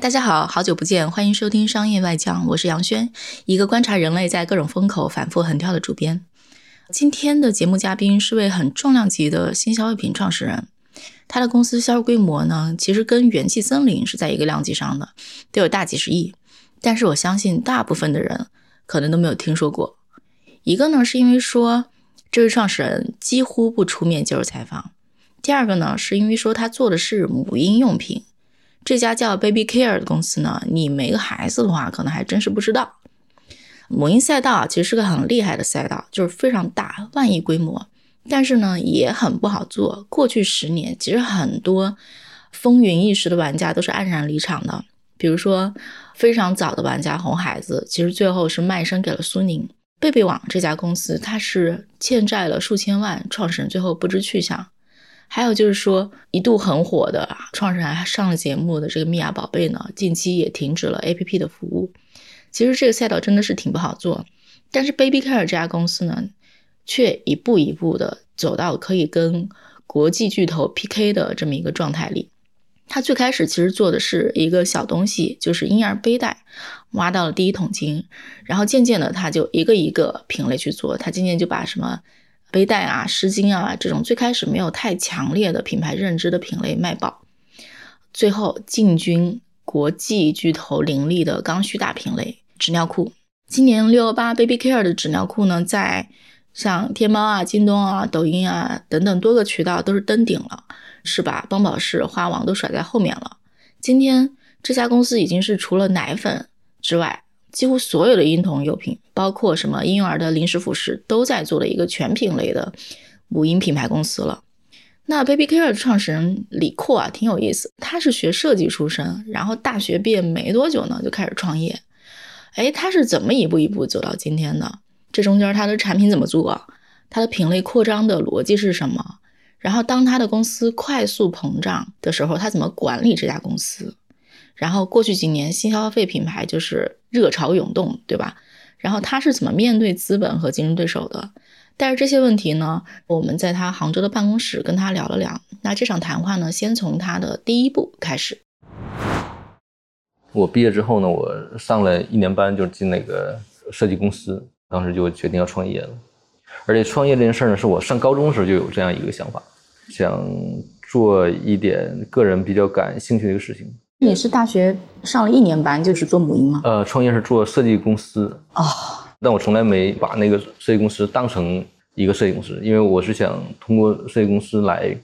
大家好，好久不见，欢迎收听《商业外讲》，我是杨轩，一个观察人类在各种风口反复横跳的主编。今天的节目嘉宾是位很重量级的新消费品创始人，他的公司销售规模呢，其实跟元气森林是在一个量级上的，都有大几十亿。但是我相信大部分的人可能都没有听说过。一个呢，是因为说这位创始人几乎不出面接受采访；第二个呢，是因为说他做的是母婴用品。这家叫 Baby Care 的公司呢，你没个孩子的话，可能还真是不知道。母婴赛道啊，其实是个很厉害的赛道，就是非常大，万亿规模，但是呢，也很不好做。过去十年，其实很多风云一时的玩家都是黯然离场的。比如说，非常早的玩家红孩子，其实最后是卖身给了苏宁。贝贝网这家公司，它是欠债了数千万，创始人最后不知去向。还有就是说，一度很火的创始人还上了节目的这个蜜芽宝贝呢，近期也停止了 APP 的服务。其实这个赛道真的是挺不好做，但是 Baby Care 这家公司呢，却一步一步的走到可以跟国际巨头 PK 的这么一个状态里。他最开始其实做的是一个小东西，就是婴儿背带，挖到了第一桶金，然后渐渐的他就一个一个品类去做，他渐渐就把什么。背带啊、湿巾啊，这种最开始没有太强烈的品牌认知的品类卖爆，最后进军国际巨头林立的刚需大品类纸尿裤。今年六幺八 Baby Care 的纸尿裤呢，在像天猫啊、京东啊、抖音啊等等多个渠道都是登顶了，是把帮宝适、花王都甩在后面了。今天这家公司已经是除了奶粉之外。几乎所有的婴童用品，包括什么婴幼儿的零食辅食，都在做的一个全品类的母婴品牌公司了。那 Baby Care 的创始人李阔啊，挺有意思。他是学设计出身，然后大学毕业没多久呢，就开始创业。哎，他是怎么一步一步走到今天的？这中间他的产品怎么做？他的品类扩张的逻辑是什么？然后当他的公司快速膨胀的时候，他怎么管理这家公司？然后过去几年新消费品牌就是热潮涌动，对吧？然后他是怎么面对资本和竞争对手的？带着这些问题呢，我们在他杭州的办公室跟他聊了聊。那这场谈话呢，先从他的第一步开始。我毕业之后呢，我上了一年班就进那个设计公司，当时就决定要创业了。而且创业这件事呢，是我上高中时候就有这样一个想法，想做一点个人比较感兴趣的一个事情。你是大学上了一年班，就是做母婴吗？呃，创业是做设计公司哦，但我从来没把那个设计公司当成一个设计公司，因为我是想通过设计公司来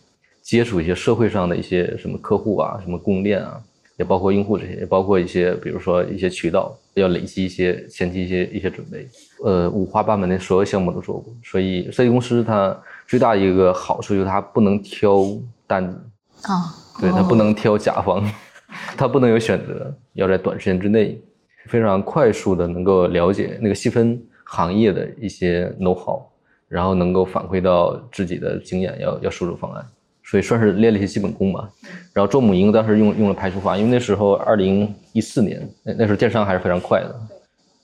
接触一些社会上的一些什么客户啊，什么供应链啊，也包括用户这些，也包括一些比如说一些渠道，要累积一些前期一些一些准备。呃，五花八门的所有项目都做过，所以设计公司它最大一个好处就是它不能挑单子啊，对，它不能挑甲方。他不能有选择，要在短时间之内非常快速的能够了解那个细分行业的一些 know how，然后能够反馈到自己的经验，要要输出方案，所以算是练了一些基本功吧。然后做母婴当时用用了排除法，因为那时候二零一四年，那那时候电商还是非常快的，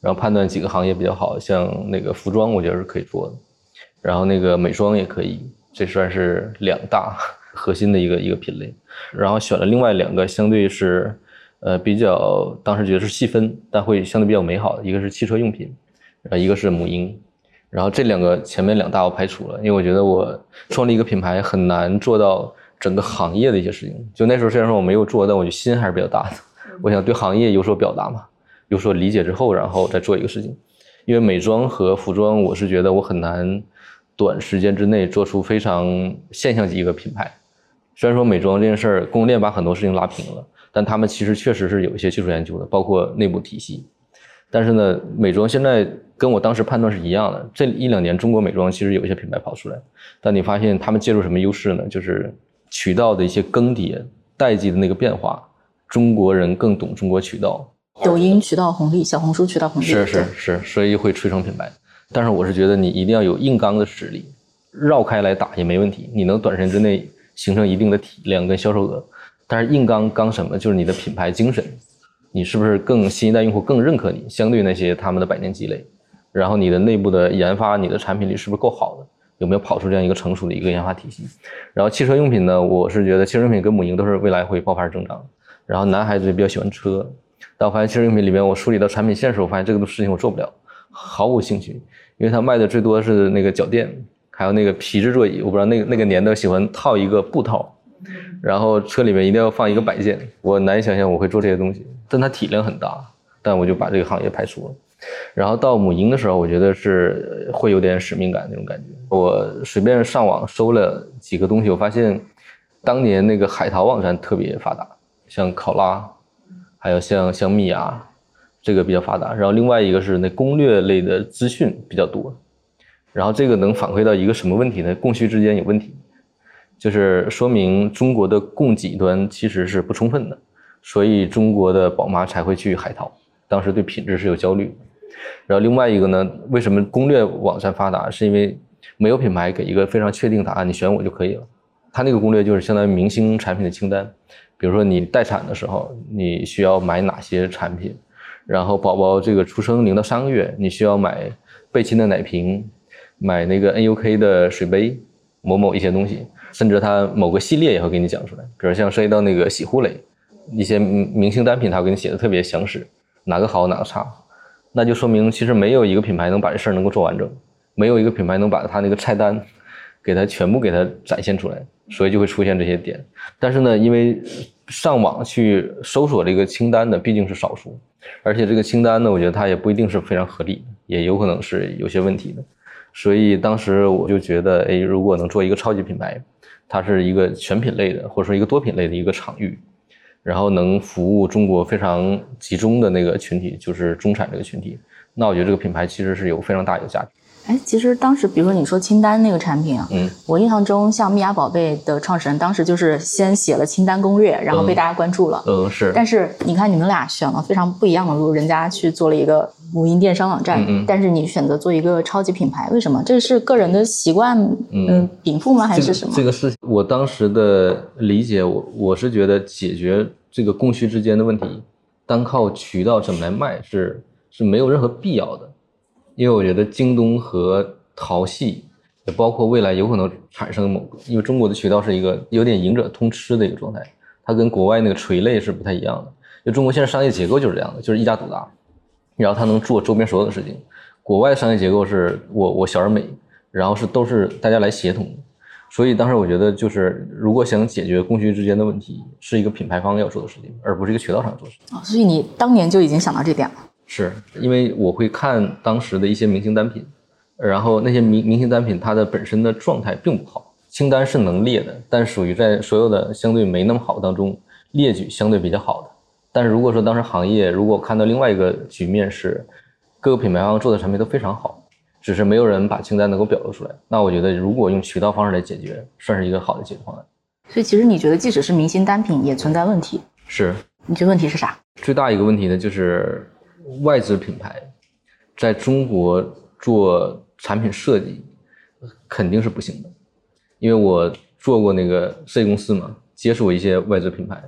然后判断几个行业比较好，像那个服装我觉得是可以做的，然后那个美妆也可以，这算是两大。核心的一个一个品类，然后选了另外两个，相对是，呃，比较当时觉得是细分，但会相对比较美好的，一个是汽车用品，呃，一个是母婴，然后这两个前面两大我排除了，因为我觉得我创立一个品牌很难做到整个行业的一些事情。就那时候虽然说我没有做，但我心还是比较大的，我想对行业有所表达嘛，有所理解之后，然后再做一个事情。因为美妆和服装，我是觉得我很难短时间之内做出非常现象级一个品牌。虽然说美妆这件事儿，供应链把很多事情拉平了，但他们其实确实是有一些技术研究的，包括内部体系。但是呢，美妆现在跟我当时判断是一样的。这一两年，中国美妆其实有一些品牌跑出来，但你发现他们借助什么优势呢？就是渠道的一些更迭、代际的那个变化。中国人更懂中国渠道，抖音渠道红利，小红书渠道红利，是是是，所以会催生品牌。但是我是觉得你一定要有硬刚的实力，绕开来打也没问题，你能短时间之内形成一定的体量跟销售额。但是硬刚刚什么？就是你的品牌精神，你是不是更新一代用户更认可你？相对那些他们的百年积累，然后你的内部的研发，你的产品力是不是够好的？有没有跑出这样一个成熟的一个研发体系？然后汽车用品呢？我是觉得汽车用品跟母婴都是未来会爆发增长。然后男孩子也比较喜欢车，但我发现汽车用品里面，我梳理到产品线的时，我发现这个事情我做不了，毫无兴趣，因为他卖的最多是那个脚垫，还有那个皮质座椅。我不知道那个那个年代喜欢套一个布套，然后车里面一定要放一个摆件，我难以想象我会做这些东西。但它体量很大，但我就把这个行业排除了。然后到母婴的时候，我觉得是会有点使命感那种感觉。我随便上网搜了几个东西，我发现当年那个海淘网站特别发达，像考拉，还有像像蜜芽，这个比较发达。然后另外一个是那攻略类的资讯比较多。然后这个能反馈到一个什么问题呢？供需之间有问题，就是说明中国的供给端其实是不充分的，所以中国的宝妈才会去海淘，当时对品质是有焦虑。然后另外一个呢，为什么攻略网站发达？是因为没有品牌给一个非常确定答案，你选我就可以了。他那个攻略就是相当于明星产品的清单，比如说你待产的时候，你需要买哪些产品，然后宝宝这个出生零到三个月，你需要买贝亲的奶瓶，买那个 NUK 的水杯，某某一些东西，甚至它某个系列也会给你讲出来。比如像涉及到那个洗护类，一些明星单品，它会给你写的特别详实，哪个好哪个差。那就说明，其实没有一个品牌能把这事儿能够做完整，没有一个品牌能把它那个菜单，给它全部给它展现出来，所以就会出现这些点。但是呢，因为上网去搜索这个清单的毕竟是少数，而且这个清单呢，我觉得它也不一定是非常合理，也有可能是有些问题的。所以当时我就觉得，哎，如果能做一个超级品牌，它是一个全品类的，或者说一个多品类的一个场域。然后能服务中国非常集中的那个群体，就是中产这个群体。那我觉得这个品牌其实是有非常大一个价值。哎，其实当时，比如说你说清单那个产品啊，嗯，我印象中像蜜芽宝贝的创始人，当时就是先写了清单攻略，然后被大家关注了。嗯，是。但是你看你们俩选了非常不一样的路，人家去做了一个母婴电商网站，但是你选择做一个超级品牌，为什么？这是个人的习惯，嗯，禀赋吗？还是什么？这个事情，我当时的理解，我我是觉得解决这个供需之间的问题，单靠渠道怎么来卖是是没有任何必要的。因为我觉得京东和淘系，也包括未来有可能产生某个，因为中国的渠道是一个有点赢者通吃的一个状态，它跟国外那个垂类是不太一样的。就中国现在商业结构就是这样的，就是一家独大，然后它能做周边所有的事情。国外商业结构是我我小而美，然后是都是大家来协同。所以当时我觉得，就是如果想解决供需之间的问题，是一个品牌方要做的事情，而不是一个渠道商做的事情。哦，所以你当年就已经想到这点了。是因为我会看当时的一些明星单品，然后那些明明星单品它的本身的状态并不好，清单是能列的，但属于在所有的相对没那么好当中列举相对比较好的。但是如果说当时行业如果看到另外一个局面是各个品牌方做的产品都非常好，只是没有人把清单能够表露出来，那我觉得如果用渠道方式来解决，算是一个好的解决方案。所以其实你觉得即使是明星单品也存在问题？是？你觉得问题是啥？最大一个问题呢就是。外资品牌在中国做产品设计肯定是不行的，因为我做过那个设计公司嘛，接触过一些外资品牌，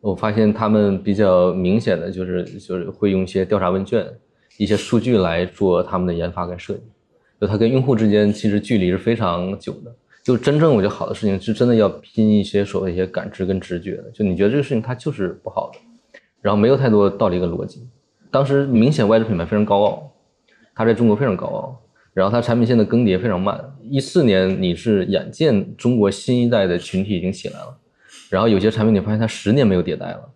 我发现他们比较明显的就是就是会用一些调查问卷、一些数据来做他们的研发跟设计，就它跟用户之间其实距离是非常久的。就真正我觉得好的事情是真的要拼一些所谓一些感知跟直觉的，就你觉得这个事情它就是不好的，然后没有太多道理跟逻辑。当时明显外资品牌非常高傲，它在中国非常高傲，然后它产品线的更迭非常慢。一四年你是眼见中国新一代的群体已经起来了，然后有些产品你发现它十年没有迭代了。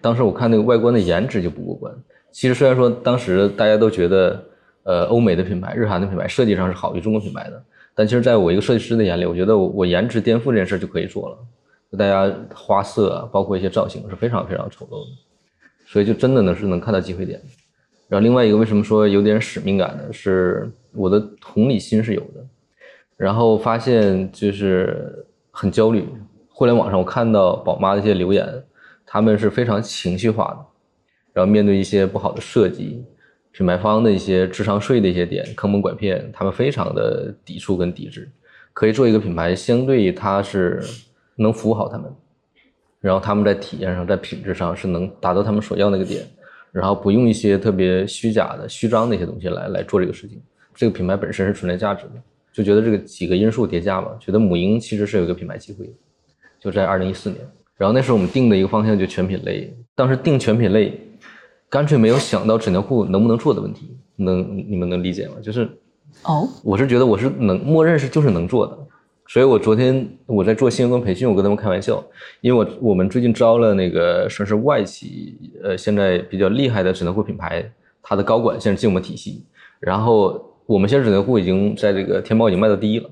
当时我看那个外观的颜值就不过关。其实虽然说当时大家都觉得，呃，欧美的品牌、日韩的品牌设计上是好于中国品牌的，但其实在我一个设计师的眼里，我觉得我我颜值颠覆这件事就可以做了。大家花色包括一些造型是非常非常丑陋的。所以就真的呢是能看到机会点，然后另外一个为什么说有点使命感呢？是我的同理心是有的，然后发现就是很焦虑。互联网上我看到宝妈的一些留言，他们是非常情绪化的，然后面对一些不好的设计，品牌方的一些智商税的一些点坑蒙拐骗，他们非常的抵触跟抵制，可以做一个品牌，相对它是能服务好他们，然后他们在体验上，在品质上是能达到他们所要那个点，然后不用一些特别虚假的、虚张的一些东西来来做这个事情，这个品牌本身是存在价值的，就觉得这个几个因素叠加嘛，觉得母婴其实是有一个品牌机会，就在二零一四年，然后那时候我们定的一个方向就全品类，当时定全品类。干脆没有想到纸尿裤能不能做的问题，能你们能理解吗？就是，哦，我是觉得我是能默认是就是能做的，所以我昨天我在做新员工培训，我跟他们开玩笑，因为我我们最近招了那个算是外企，呃，现在比较厉害的纸尿裤品牌，它的高管现在进我们体系，然后我们现在纸尿裤已经在这个天猫已经卖到第一了，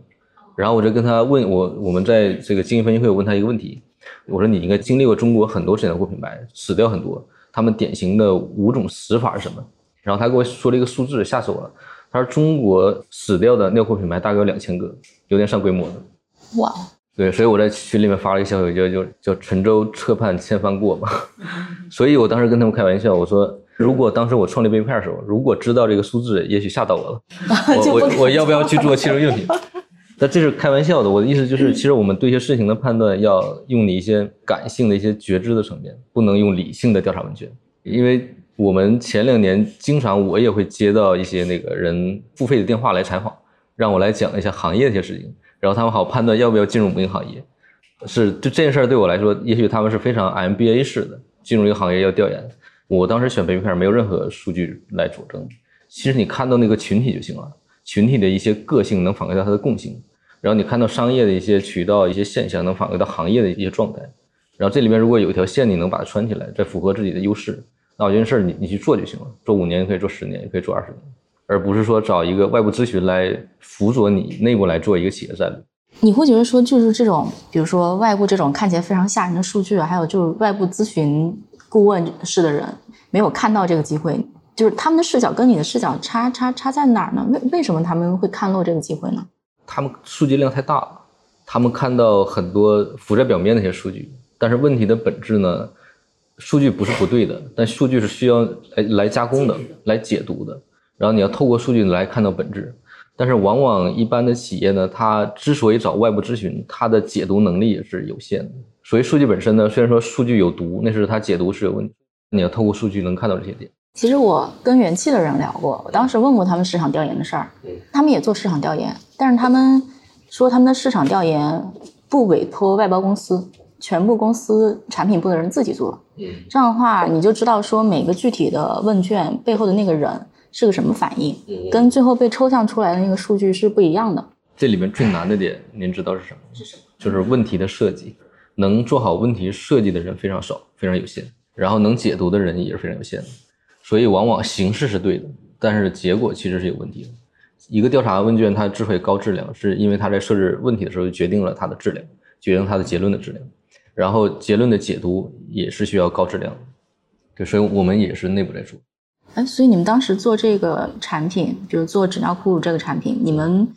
然后我就跟他问我，我们在这个经营分析会，我问他一个问题，我说你应该经历过中国很多纸尿裤品牌，死掉很多。他们典型的五种死法是什么？然后他给我说了一个数字，吓死我了。他说中国死掉的尿裤品牌大概有两千个，有点上规模的。哇！对，所以我在群里面发了一个消息，叫就叫沉舟侧畔千帆过嘛。所以我当时跟他们开玩笑，我说如果当时我创立 baby 的时候，如果知道这个数字，也许吓到我了。我我我要不要去做汽车用品？那这是开玩笑的，我的意思就是，其实我们对一些事情的判断要用你一些感性的一些觉知的层面，不能用理性的调查问卷。因为我们前两年经常我也会接到一些那个人付费的电话来采访，让我来讲一下行业的一些事情，然后他们好判断要不要进入母婴行业。是，就这件事儿对我来说，也许他们是非常 MBA 式的进入一个行业要调研。我当时选 Baby Care 没有任何数据来佐证，其实你看到那个群体就行了，群体的一些个性能反馈到它的共性。然后你看到商业的一些渠道、一些现象，能反馈到行业的一些状态。然后这里面如果有一条线，你能把它穿起来，再符合自己的优势，那我觉得事儿你你去做就行了。做五年也可以做十年，也可以做二十年，而不是说找一个外部咨询来辅佐你内部来做一个企业战略。你会觉得说，就是这种，比如说外部这种看起来非常吓人的数据，还有就是外部咨询顾问式的人没有看到这个机会，就是他们的视角跟你的视角差差差在哪儿呢？为为什么他们会看漏这个机会呢？他们数据量太大了，他们看到很多浮在表面那些数据，但是问题的本质呢，数据不是不对的，但数据是需要来来加工的，来解读的，然后你要透过数据来看到本质，但是往往一般的企业呢，它之所以找外部咨询，它的解读能力也是有限的，所以数据本身呢，虽然说数据有毒，那是它解读是有问题，你要透过数据能看到这些点。其实我跟元气的人聊过，我当时问过他们市场调研的事儿，他们也做市场调研，但是他们说他们的市场调研不委托外包公司，全部公司产品部的人自己做。这样的话你就知道说每个具体的问卷背后的那个人是个什么反应，跟最后被抽象出来的那个数据是不一样的。这里面最难的点，您知道是什么？是什么？就是问题的设计，能做好问题设计的人非常少，非常有限，然后能解读的人也是非常有限的。所以往往形式是对的，但是结果其实是有问题的。一个调查问卷它之所以高质量，是因为它在设置问题的时候就决定了它的质量，决定它的结论的质量，然后结论的解读也是需要高质量的。对，所以我们也是内部在做。哎，所以你们当时做这个产品，就是做纸尿裤这个产品，你们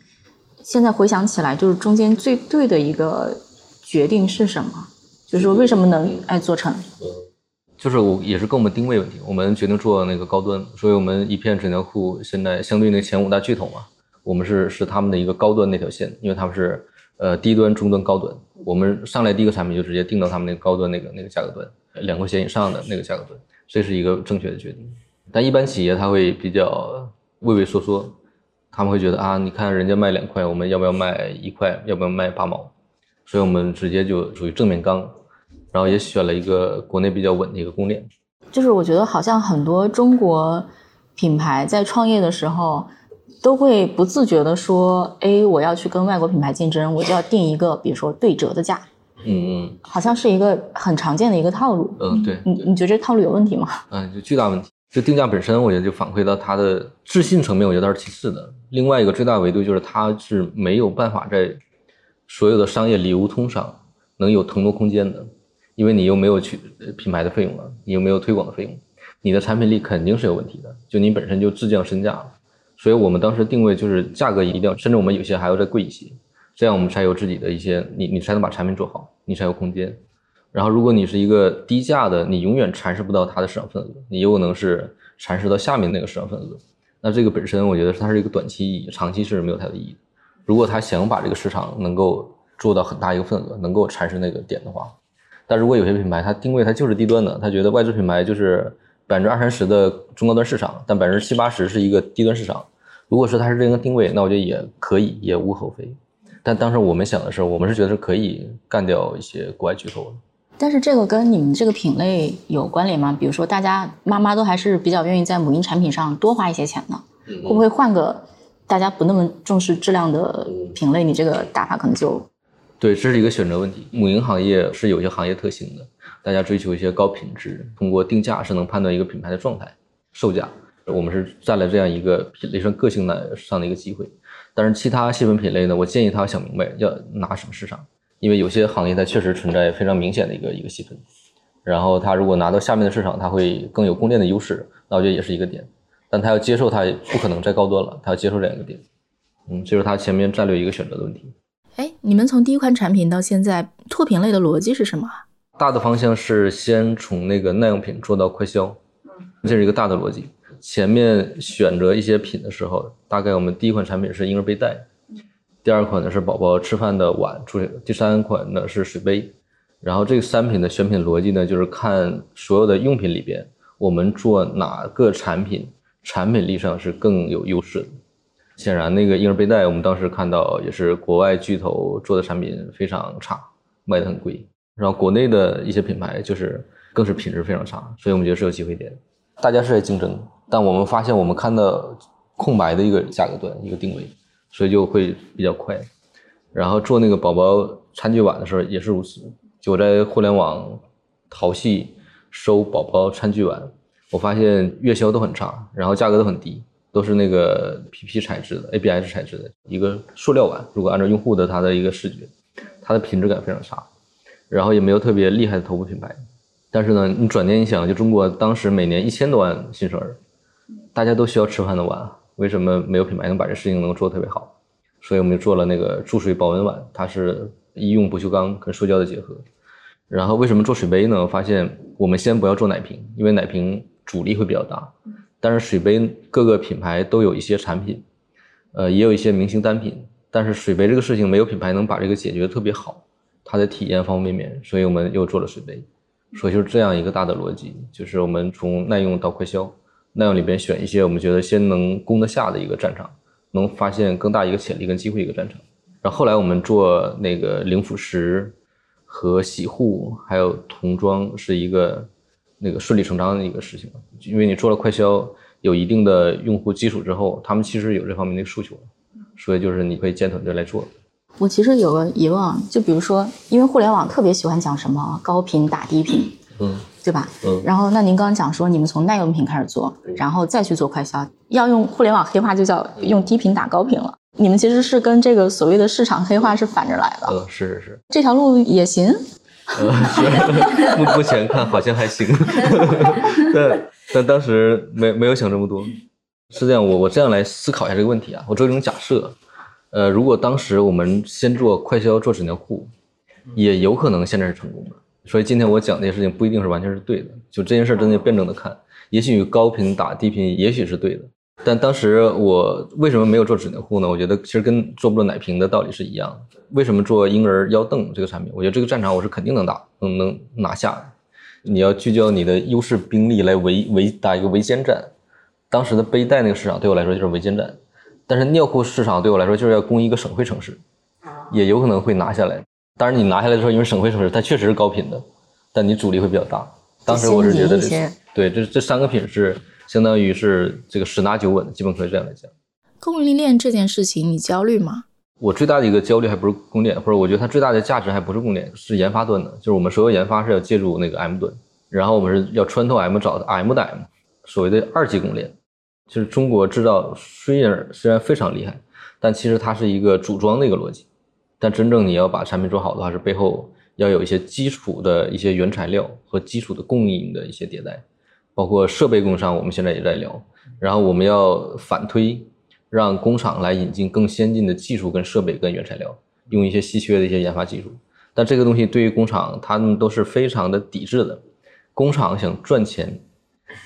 现在回想起来，就是中间最对的一个决定是什么？就是说为什么能哎做成？就是我也是跟我们定位问题，我们决定做那个高端，所以我们一片纸尿裤现在相对那前五大巨头嘛，我们是是他们的一个高端那条线，因为他们是呃低端、中端、高端，我们上来第一个产品就直接定到他们那个高端那个那个价格段，两块钱以上的那个价格段，这是一个正确的决定。但一般企业他会比较畏畏缩缩，他们会觉得啊，你看人家卖两块，我们要不要卖一块？要不要卖八毛？所以我们直接就属于正面刚。然后也选了一个国内比较稳的一个供应链，就是我觉得好像很多中国品牌在创业的时候，都会不自觉的说，哎，我要去跟外国品牌竞争，我就要定一个，比如说对折的价，嗯嗯，好像是一个很常见的一个套路，嗯对，你你觉得这套路有问题吗？嗯，就巨大问题，就定价本身，我觉得就反馈到它的自信层面，我觉得是其次的。另外一个最大维度就是它是没有办法在所有的商业流通上能有腾挪空间的。因为你又没有去品牌的费用了，你又没有推广的费用，你的产品力肯定是有问题的。就你本身就自降身价了，所以我们当时定位就是价格一定要，甚至我们有些还要再贵一些，这样我们才有自己的一些，你你才能把产品做好，你才有空间。然后如果你是一个低价的，你永远蚕食不到它的市场份额，你有可能是蚕食到下面那个市场份额。那这个本身，我觉得它是一个短期意义，长期是没有太大意义的。如果他想把这个市场能够做到很大一个份额，能够蚕食那个点的话，但如果有些品牌它定位它就是低端的，它觉得外资品牌就是百分之二三十的中高端市场，但百分之七八十是一个低端市场。如果说它是这个定位，那我觉得也可以，也无可厚非。但当时我们想的是，我们是觉得是可以干掉一些国外巨头的。但是这个跟你们这个品类有关联吗？比如说，大家妈妈都还是比较愿意在母婴产品上多花一些钱的，会不会换个大家不那么重视质量的品类？你这个打法可能就对，这是一个选择问题。母婴行业是有些行业特性的，大家追求一些高品质，通过定价是能判断一个品牌的状态、售价。我们是占了这样一个品类上个性的上的一个机会。但是其他细分品类呢，我建议他想明白要拿什么市场。因为有些行业它确实存在非常明显的一个一个细分，然后他如果拿到下面的市场，它会更有供电的优势，那我觉得也是一个点。但他要接受，它不可能再高端了，他要接受这样一个点。嗯，这是他前面战略一个选择的问题。哎，你们从第一款产品到现在拓品类的逻辑是什么？大的方向是先从那个耐用品做到快消，这是一个大的逻辑。前面选择一些品的时候，大概我们第一款产品是婴儿背带。第二款呢是宝宝吃饭的碗，第三款呢是水杯，然后这个三品的选品逻辑呢，就是看所有的用品里边，我们做哪个产品产品力上是更有优势的。显然，那个婴儿背带，我们当时看到也是国外巨头做的产品非常差，卖的很贵，然后国内的一些品牌就是更是品质非常差，所以我们觉得是有机会点。大家是在竞争，但我们发现我们看到空白的一个价格段一个定位。所以就会比较快，然后做那个宝宝餐具碗的时候也是如此。就我在互联网淘系收宝宝餐具碗，我发现月销都很差，然后价格都很低，都是那个 PP 材质的 ABS 材质的一个塑料碗。如果按照用户的他的一个视觉，它的品质感非常差，然后也没有特别厉害的头部品牌。但是呢，你转念一想，就中国当时每年一千多万新生儿，大家都需要吃饭的碗。为什么没有品牌能把这事情能做得特别好？所以我们就做了那个注水保温碗，它是医用不锈钢跟塑胶的结合。然后为什么做水杯呢？发现我们先不要做奶瓶，因为奶瓶阻力会比较大。但是水杯各个品牌都有一些产品，呃，也有一些明星单品。但是水杯这个事情没有品牌能把这个解决的特别好，它的体验方方面面，所以我们又做了水杯。所以就是这样一个大的逻辑，就是我们从耐用到快消。耐用里边选一些我们觉得先能攻得下的一个战场，能发现更大一个潜力跟机会一个战场。然后后来我们做那个零腐蚀和洗护，还有童装是一个那个顺理成章的一个事情，因为你做了快销，有一定的用户基础之后，他们其实有这方面的诉求，所以就是你可以建团队来做。我其实有个疑问，就比如说，因为互联网特别喜欢讲什么高频打低频，嗯。对吧？嗯，然后那您刚刚讲说你们从耐用品开始做，然后再去做快销，要用互联网黑话就叫用低频打高频了。你们其实是跟这个所谓的市场黑化是反着来的。嗯，是是是，这条路也行。目目前看好像还行，但但当时没没有想这么多。是这样，我我这样来思考一下这个问题啊，我做一种假设，呃，如果当时我们先做快销做纸尿裤，也有可能现在是成功的。所以今天我讲这些事情不一定是完全是对的，就这件事真的辩证的看，也许高频打低频也许是对的，但当时我为什么没有做纸尿裤呢？我觉得其实跟做不做奶瓶的道理是一样的。为什么做婴儿腰凳这个产品？我觉得这个战场我是肯定能打，能能拿下的。你要聚焦你的优势兵力来围围打一个围歼战。当时的背带那个市场对我来说就是围歼战，但是尿裤市场对我来说就是要攻一个省会城市，也有可能会拿下来。当然，你拿下来的时候，因为省会城市它确实是高频的，但你阻力会比较大。当时我是觉得这，对，这这三个品是相当于是这个十拿九稳，基本可以这样来讲。供应链这件事情，你焦虑吗？我最大的一个焦虑还不是供应链，或者我觉得它最大的价值还不是供应链，是研发端的。就是我们所有研发是要借助那个 M 端，然后我们是要穿透 M 找 M 的 M，所谓的二级供应链。就是中国制造虽然虽然非常厉害，但其实它是一个组装的一个逻辑。但真正你要把产品做好的话，是背后要有一些基础的一些原材料和基础的供应的一些迭代，包括设备供应商，我们现在也在聊。然后我们要反推，让工厂来引进更先进的技术跟设备跟原材料，用一些稀缺的一些研发技术。但这个东西对于工厂，他们都是非常的抵制的。工厂想赚钱，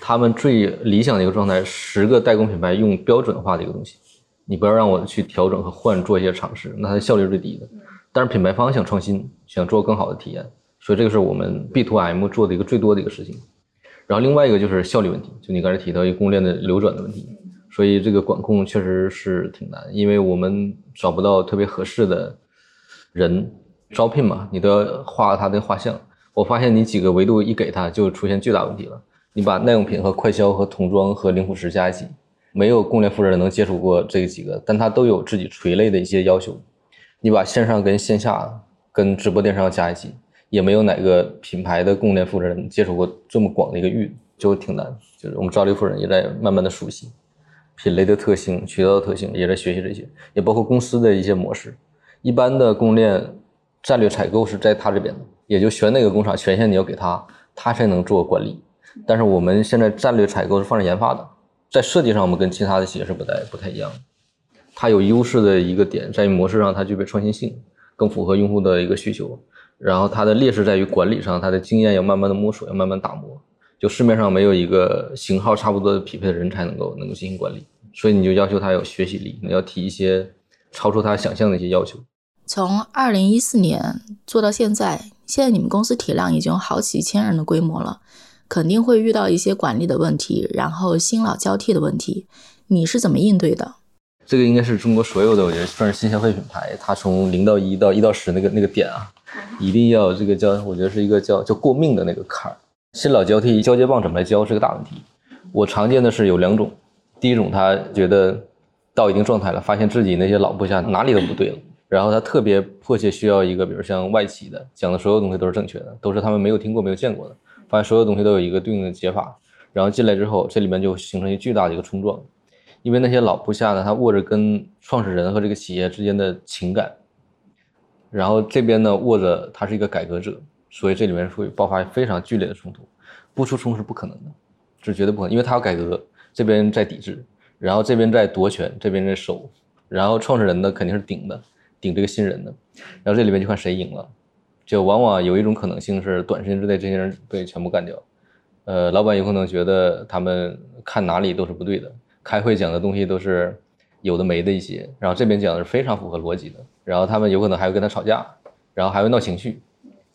他们最理想的一个状态，十个代工品牌用标准化的一个东西，你不要让我去调整和换做一些尝试，那它的效率是最低的。但是品牌方想创新，想做更好的体验，所以这个是我们 B to M 做的一个最多的一个事情。然后另外一个就是效率问题，就你刚才提到一个供应链的流转的问题，所以这个管控确实是挺难，因为我们找不到特别合适的人招聘嘛，你都要画他的画像。我发现你几个维度一给他，就出现巨大问题了。你把耐用品和快消和童装和零辅食加一起，没有供应链负责人能接触过这几个，但他都有自己垂类的一些要求。你把线上跟线下跟直播电商加一起，也没有哪个品牌的供应链负责人接触过这么广的一个域，就挺难。就是我们赵力夫人也在慢慢的熟悉品类的特性、渠道的特性，也在学习这些，也包括公司的一些模式。一般的供应链战略采购是在他这边的，也就选哪个工厂权限你要给他，他才能做管理。但是我们现在战略采购是放在研发的，在设计上我们跟其他的企业是不太不太一样的。它有优势的一个点在于模式上，它具备创新性，更符合用户的一个需求。然后它的劣势在于管理上，它的经验要慢慢的摸索，要慢慢打磨。就市面上没有一个型号差不多的匹配的人才能够能够进行管理，所以你就要求他有学习力，你要提一些超出他想象的一些要求。从二零一四年做到现在，现在你们公司体量已经有好几千人的规模了，肯定会遇到一些管理的问题，然后新老交替的问题，你是怎么应对的？这个应该是中国所有的，我觉得算是新消费品牌，它从零到一到一到十那个那个点啊，一定要这个叫，我觉得是一个叫叫过命的那个坎儿。新老交替交接棒怎么来交是个大问题。我常见的是有两种，第一种他觉得到一定状态了，发现自己那些老部下哪里都不对了，然后他特别迫切需要一个，比如像外企的讲的所有东西都是正确的，都是他们没有听过没有见过的，发现所有东西都有一个对应的解法，然后进来之后，这里面就形成一个巨大的一个冲撞。因为那些老部下呢，他握着跟创始人和这个企业之间的情感，然后这边呢握着他是一个改革者，所以这里面会爆发非常剧烈的冲突，不出冲是不可能的，是绝对不可能，因为他要改革，这边在抵制，然后这边在夺权，这边在守，然后创始人呢肯定是顶的，顶这个新人的，然后这里面就看谁赢了，就往往有一种可能性是短时间之内这些人被全部干掉，呃，老板有可能觉得他们看哪里都是不对的。开会讲的东西都是有的没的一些，然后这边讲的是非常符合逻辑的，然后他们有可能还会跟他吵架，然后还会闹情绪，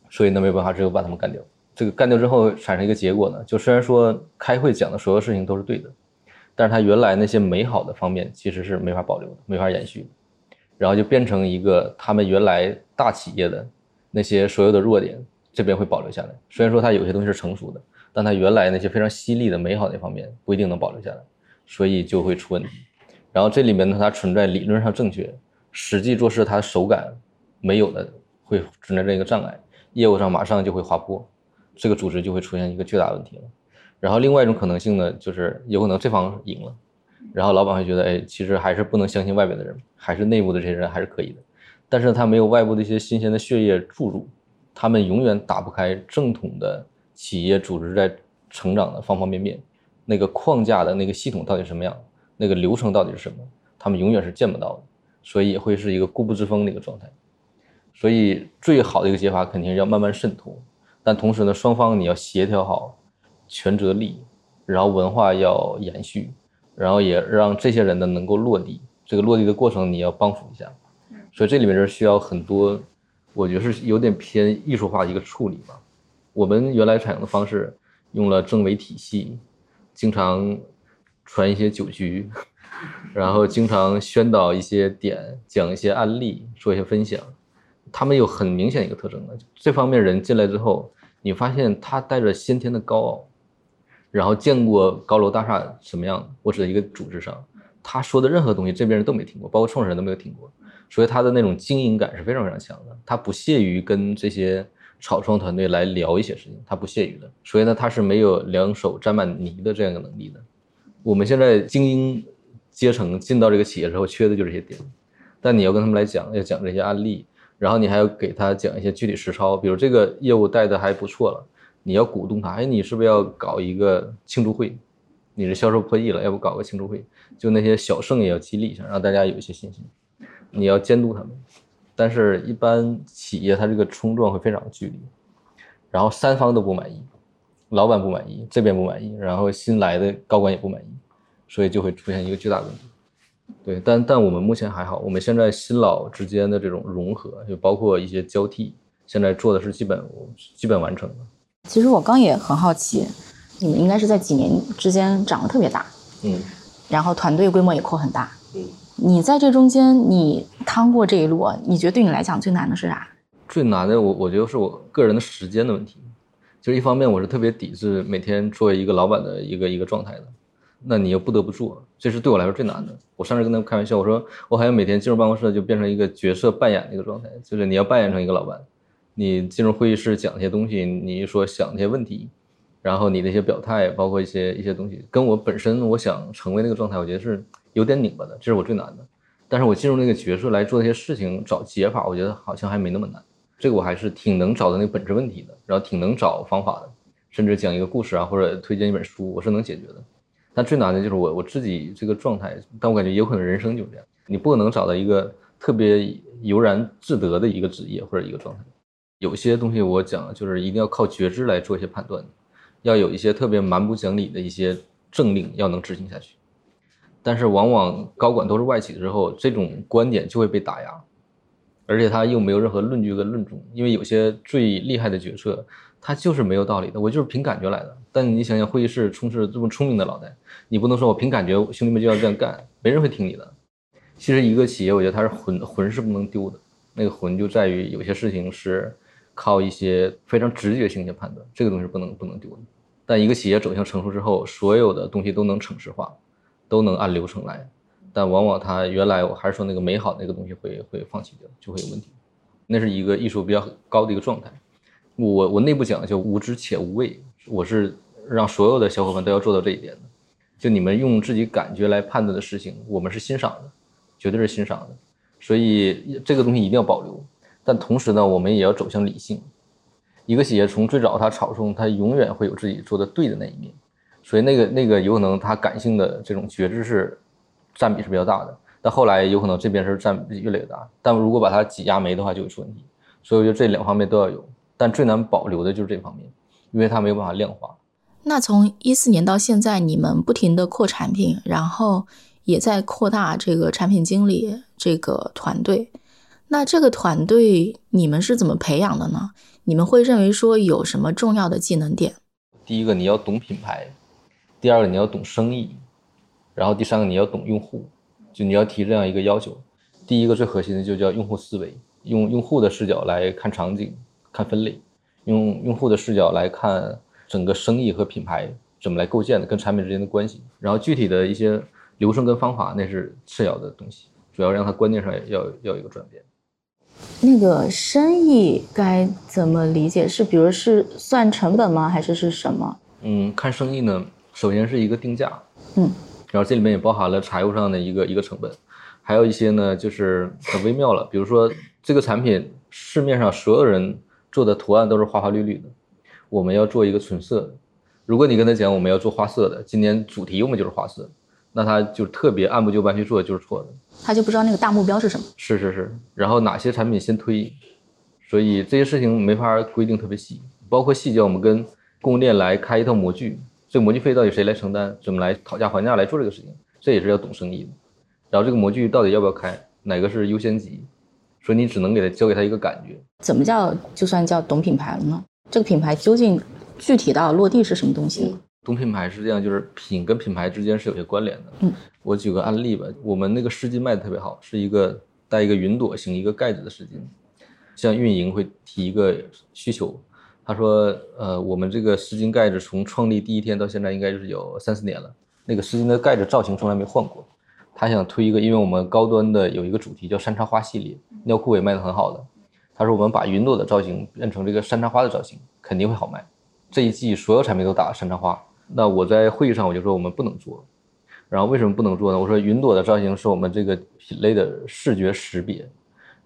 所以那没办法，只有把他们干掉。这个干掉之后产生一个结果呢，就虽然说开会讲的所有事情都是对的，但是他原来那些美好的方面其实是没法保留的，没法延续的，然后就变成一个他们原来大企业的那些所有的弱点这边会保留下来。虽然说他有些东西是成熟的，但他原来那些非常犀利的美好的方面不一定能保留下来。所以就会出问题，然后这里面呢，它存在理论上正确，实际做事它手感没有的，会存在这个障碍，业务上马上就会滑坡，这个组织就会出现一个巨大问题了。然后另外一种可能性呢，就是有可能这方赢了，然后老板会觉得，哎，其实还是不能相信外边的人，还是内部的这些人还是可以的，但是他没有外部的一些新鲜的血液注入，他们永远打不开正统的企业组织在成长的方方面面。那个框架的那个系统到底什么样？那个流程到底是什么？他们永远是见不到的，所以也会是一个固步自封的一个状态。所以最好的一个解法肯定是要慢慢渗透，但同时呢，双方你要协调好，权责利，然后文化要延续，然后也让这些人呢能够落地。这个落地的过程你要帮扶一下。所以这里面是需要很多，我觉得是有点偏艺术化的一个处理吧。我们原来采用的方式用了政委体系。经常传一些酒局，然后经常宣导一些点，讲一些案例，做一些分享。他们有很明显一个特征的，这方面人进来之后，你发现他带着先天的高傲，然后见过高楼大厦什么样，我指的一个组织上，他说的任何东西，这边人都没听过，包括创始人都没有听过，所以他的那种经营感是非常非常强的。他不屑于跟这些。草创团队来聊一些事情，他不屑于的，所以呢，他是没有两手沾满泥的这样一个能力的。我们现在精英阶层进到这个企业之后，缺的就是这些点。但你要跟他们来讲，要讲这些案例，然后你还要给他讲一些具体实操，比如这个业务带的还不错了，你要鼓动他，哎，你是不是要搞一个庆祝会？你的销售破亿了，要不搞个庆祝会？就那些小胜也要激励一下，让大家有一些信心。你要监督他们。但是，一般企业它这个冲撞会非常剧烈，然后三方都不满意，老板不满意，这边不满意，然后新来的高管也不满意，所以就会出现一个巨大的问题。对，但但我们目前还好，我们现在新老之间的这种融合，就包括一些交替，现在做的是基本基本完成的。其实我刚也很好奇，你们应该是在几年之间长得特别大，嗯，然后团队规模也扩很大，嗯。你在这中间，你趟过这一路，你觉得对你来讲最难的是啥？最难的，我我觉得是我个人的时间的问题。就是一方面，我是特别抵制每天作为一个老板的一个一个状态的，那你又不得不做，这是对我来说最难的。我上次跟他们开玩笑，我说我好像每天进入办公室就变成一个角色扮演的一个状态，就是你要扮演成一个老板，你进入会议室讲一些东西，你说想一些问题，然后你的一些表态，包括一些一些东西，跟我本身我想成为那个状态，我觉得是有点拧巴的，这是我最难的。但是我进入那个角色来做那些事情，找解法，我觉得好像还没那么难。这个我还是挺能找到那个本质问题的，然后挺能找方法的，甚至讲一个故事啊，或者推荐一本书，我是能解决的。但最难的就是我我自己这个状态，但我感觉有可能人生就是这样，你不可能找到一个特别悠然自得的一个职业或者一个状态。有些东西我讲就是一定要靠觉知来做一些判断，要有一些特别蛮不讲理的一些政令要能执行下去。但是往往高管都是外企之后，这种观点就会被打压。而且他又没有任何论据跟论证，因为有些最厉害的决策，他就是没有道理的，我就是凭感觉来的。但你想想，会议室充斥着这么聪明的脑袋，你不能说我凭感觉，兄弟们就要这样干，没人会听你的。其实一个企业，我觉得它是魂，魂是不能丢的。那个魂就在于有些事情是靠一些非常直觉性的判断，这个东西不能不能丢的。但一个企业走向成熟之后，所有的东西都能程式化，都能按流程来。但往往他原来我还是说那个美好那个东西会会放弃掉，就会有问题。那是一个艺术比较高的一个状态。我我内部讲的叫无知且无畏，我是让所有的小伙伴都要做到这一点的。就你们用自己感觉来判断的事情，我们是欣赏的，绝对是欣赏的。所以这个东西一定要保留。但同时呢，我们也要走向理性。一个企业从最早它草创，它永远会有自己做的对的那一面。所以那个那个有可能它感性的这种觉知是。占比是比较大的，但后来有可能这边是占比越来越大，但如果把它挤压没的话，就会出问题。所以我觉得这两方面都要有，但最难保留的就是这方面，因为它没有办法量化。那从一四年到现在，你们不停的扩产品，然后也在扩大这个产品经理这个团队。那这个团队你们是怎么培养的呢？你们会认为说有什么重要的技能点？第一个你要懂品牌，第二个你要懂生意。然后第三个，你要懂用户，就你要提这样一个要求。第一个最核心的就叫用户思维，用用户的视角来看场景、看分类，用用户的视角来看整个生意和品牌怎么来构建的，跟产品之间的关系。然后具体的一些流程跟方法，那是次要的东西，主要让它观念上要要有一个转变。那个生意该怎么理解？是比如是算成本吗？还是是什么？嗯，看生意呢，首先是一个定价，嗯。然后这里面也包含了财务上的一个一个成本，还有一些呢，就是很微妙了。比如说这个产品市面上所有人做的图案都是花花绿绿的，我们要做一个纯色的。如果你跟他讲我们要做花色的，今年主题用的就是花色，那他就特别按部就班去做就是错的。他就不知道那个大目标是什么。是是是。然后哪些产品先推，所以这些事情没法规定特别细，包括细节我们跟供应链来开一套模具。这个模具费到底谁来承担？怎么来讨价还价来做这个事情？这也是要懂生意的。然后这个模具到底要不要开？哪个是优先级？所以你只能给他交给他一个感觉。怎么叫就算叫懂品牌了呢？这个品牌究竟具体到落地是什么东西？懂品牌是这样，就是品跟品牌之间是有些关联的。嗯，我举个案例吧。我们那个湿巾卖的特别好，是一个带一个云朵型一个盖子的湿巾，像运营会提一个需求。他说：“呃，我们这个丝巾盖子从创立第一天到现在，应该就是有三四年了。那个丝巾的盖子造型从来没换过。他想推一个，因为我们高端的有一个主题叫山茶花系列，尿裤也卖得很好的。他说我们把云朵的造型变成这个山茶花的造型，肯定会好卖。这一季所有产品都打了山茶花。那我在会议上我就说我们不能做。然后为什么不能做呢？我说云朵的造型是我们这个品类的视觉识别，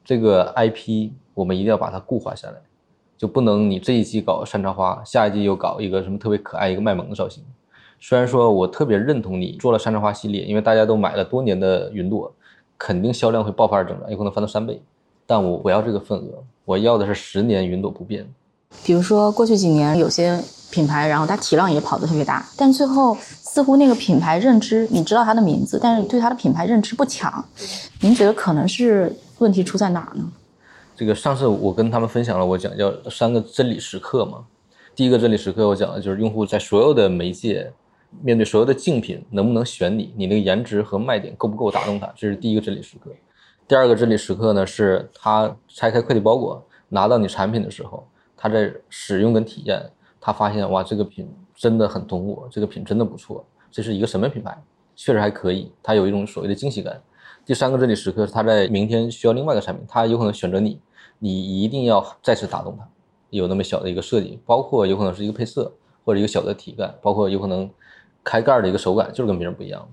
这个 IP 我们一定要把它固化下来。”就不能你这一季搞山茶花，下一季又搞一个什么特别可爱一个卖萌的造型。虽然说我特别认同你做了山茶花系列，因为大家都买了多年的云朵，肯定销量会爆发式增长，有可能翻到三倍。但我不要这个份额，我要的是十年云朵不变。比如说过去几年有些品牌，然后它体量也跑得特别大，但最后似乎那个品牌认知，你知道它的名字，但是对它的品牌认知不强。您觉得可能是问题出在哪儿呢？这个上次我跟他们分享了，我讲叫三个真理时刻嘛。第一个真理时刻，我讲的就是用户在所有的媒介面对所有的竞品，能不能选你？你那个颜值和卖点够不够打动他？这是第一个真理时刻。第二个真理时刻呢，是他拆开快递包裹拿到你产品的时候，他在使用跟体验。他发现哇，这个品真的很懂我，这个品真的不错。这是一个什么品牌？确实还可以。他有一种所谓的惊喜感。第三个真理时刻是，他在明天需要另外一个产品，他有可能选择你，你一定要再次打动他。有那么小的一个设计，包括有可能是一个配色或者一个小的体感，包括有可能开盖的一个手感就是跟别人不一样。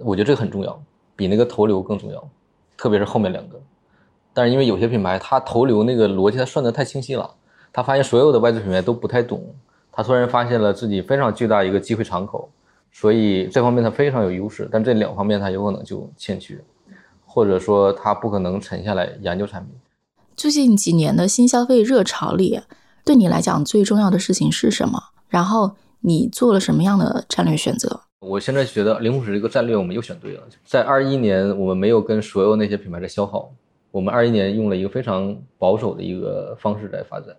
我觉得这个很重要，比那个投流更重要，特别是后面两个。但是因为有些品牌，它投流那个逻辑它算得太清晰了。他发现所有的外资品牌都不太懂，他突然发现了自己非常巨大一个机会敞口，所以这方面他非常有优势。但这两方面他有可能就欠缺，或者说他不可能沉下来研究产品。最近几年的新消费热潮里，对你来讲最重要的事情是什么？然后你做了什么样的战略选择？我现在觉得零五十这个战略我们又选对了。在二一年，我们没有跟所有那些品牌在消耗，我们二一年用了一个非常保守的一个方式在发展。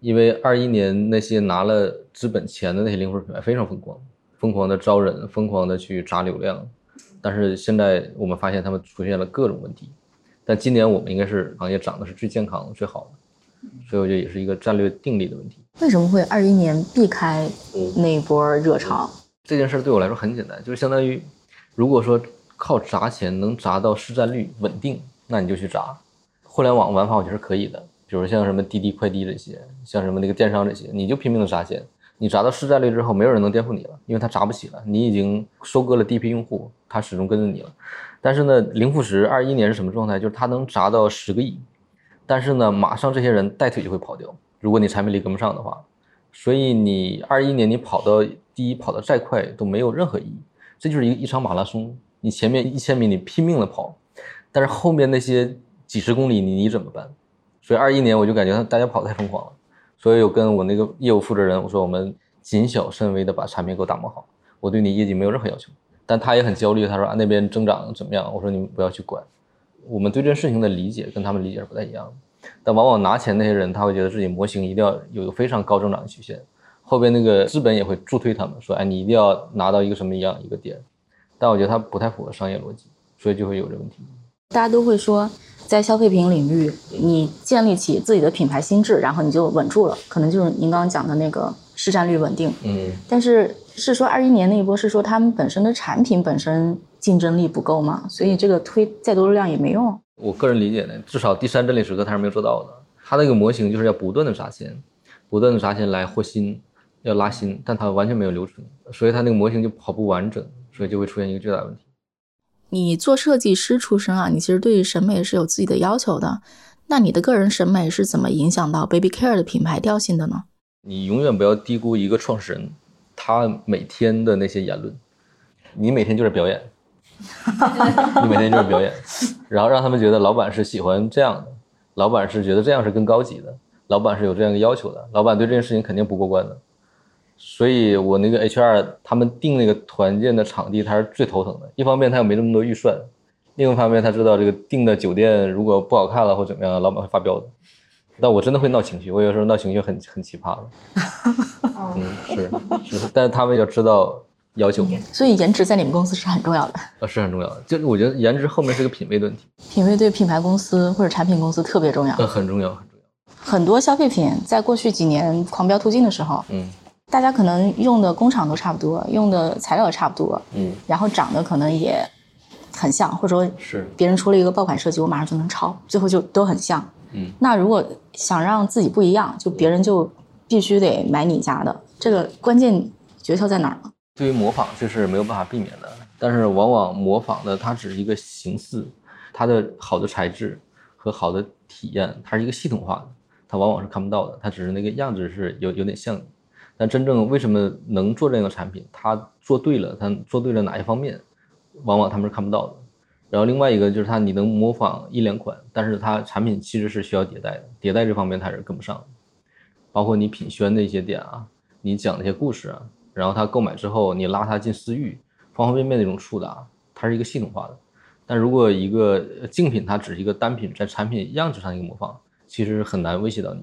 因为二一年那些拿了资本钱的那些零售品牌非常疯狂，疯狂的招人，疯狂的去砸流量，但是现在我们发现他们出现了各种问题。但今年我们应该是行业涨的是最健康、最好的，所以我觉得也是一个战略定力的问题。为什么会二一年避开那一波热潮？这件事对我来说很简单，就是相当于，如果说靠砸钱能砸到市占率稳定，那你就去砸。互联网玩法我觉得是可以的。比如像什么滴滴快递这些，像什么那个电商这些，你就拼命的砸钱，你砸到市占率之后，没有人能颠覆你了，因为他砸不起了，你已经收割了第一批用户，他始终跟着你了。但是呢，零负十二一年是什么状态？就是它能砸到十个亿，但是呢，马上这些人带腿就会跑掉，如果你产品力跟不上的话。所以你二一年你跑到第一，跑得再快都没有任何意义，这就是一一场马拉松，你前面一千米你拼命的跑，但是后面那些几十公里你你怎么办？所以二一年我就感觉大家跑太疯狂了，所以我跟我那个业务负责人我说，我们谨小慎微的把产品给我打磨好，我对你业绩没有任何要求。但他也很焦虑，他说啊那边增长怎么样？我说你们不要去管，我们对这件事情的理解跟他们理解是不太一样的。但往往拿钱那些人，他会觉得自己模型一定要有一个非常高增长的曲线，后边那个资本也会助推他们说，哎你一定要拿到一个什么一样一个点。但我觉得他不太符合商业逻辑，所以就会有这问题。大家都会说。在消费品领域，你建立起自己的品牌心智，然后你就稳住了，可能就是您刚刚讲的那个市占率稳定。嗯，但是是说二一年那一波是说他们本身的产品本身竞争力不够嘛，所以这个推再多的量也没用。我个人理解呢，至少第三阵列时刻他是没有做到的。他那个模型就是要不断的砸钱，不断的砸钱来获新，要拉新，但他完全没有留存，所以他那个模型就跑不完整，所以就会出现一个巨大问题。你做设计师出身啊，你其实对审美是有自己的要求的。那你的个人审美是怎么影响到 Baby Care 的品牌调性的呢？你永远不要低估一个创始人，他每天的那些言论。你每天就是表演，你每天就是表演，然后让他们觉得老板是喜欢这样的，老板是觉得这样是更高级的，老板是有这样一个要求的，老板对这件事情肯定不过关的。所以，我那个 HR 他们定那个团建的场地，他是最头疼的。一方面，他又没那么多预算；另一方面，他知道这个订的酒店如果不好看了或怎么样，老板会发飙的。但我真的会闹情绪，我有时候闹情绪很很奇葩的。嗯，是是，但是他们要知道要求。所以，颜值在你们公司是很重要的。呃，是很重要的。就是我觉得颜值后面是个品味的问题。品味对品牌公司或者产品公司特别重要。呃，很重要，很重要。很多消费品在过去几年狂飙突进的时候，嗯。大家可能用的工厂都差不多，用的材料也差不多，嗯，然后长得可能也很像，或者说，是别人出了一个爆款设计，我马上就能抄，最后就都很像，嗯。那如果想让自己不一样，就别人就必须得买你家的，这个关键诀窍在哪儿呢？对于模仿，这是没有办法避免的，但是往往模仿的它只是一个形式，它的好的材质和好的体验，它是一个系统化的，它往往是看不到的，它只是那个样子是有有点像。但真正为什么能做这样的产品？它做对了，它做对了哪一方面？往往他们是看不到的。然后另外一个就是它，你能模仿一两款，但是它产品其实是需要迭代的，迭代这方面它是跟不上的。包括你品宣的一些点啊，你讲那些故事啊，然后他购买之后，你拉他进私域，方方面面的一种触达，它是一个系统化的。但如果一个竞品它只是一个单品，在产品样子上一个模仿，其实很难威胁到你。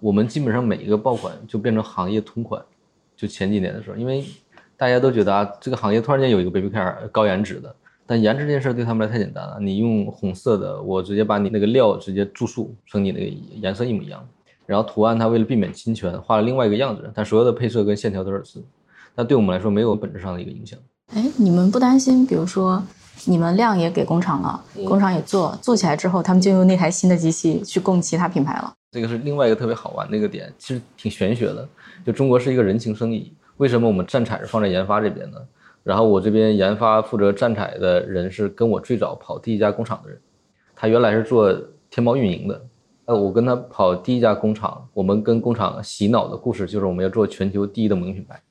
我们基本上每一个爆款就变成行业同款，就前几年的时候，因为大家都觉得啊，这个行业突然间有一个 baby care 高颜值的，但颜值这件事对他们来太简单了，你用红色的，我直接把你那个料直接注塑成你那个颜色一模一样，然后图案它为了避免侵权画了另外一个样子，但所有的配色跟线条都是字，那对我们来说没有本质上的一个影响。哎，你们不担心，比如说？你们量也给工厂了，工厂也做，做起来之后，他们就用那台新的机器去供其他品牌了。这个是另外一个特别好玩的一个点，其实挺玄学的。就中国是一个人情生意，为什么我们占产是放在研发这边呢？然后我这边研发负责占产的人是跟我最早跑第一家工厂的人，他原来是做天猫运营的。呃，我跟他跑第一家工厂，我们跟工厂洗脑的故事就是我们要做全球第一的萌品牌，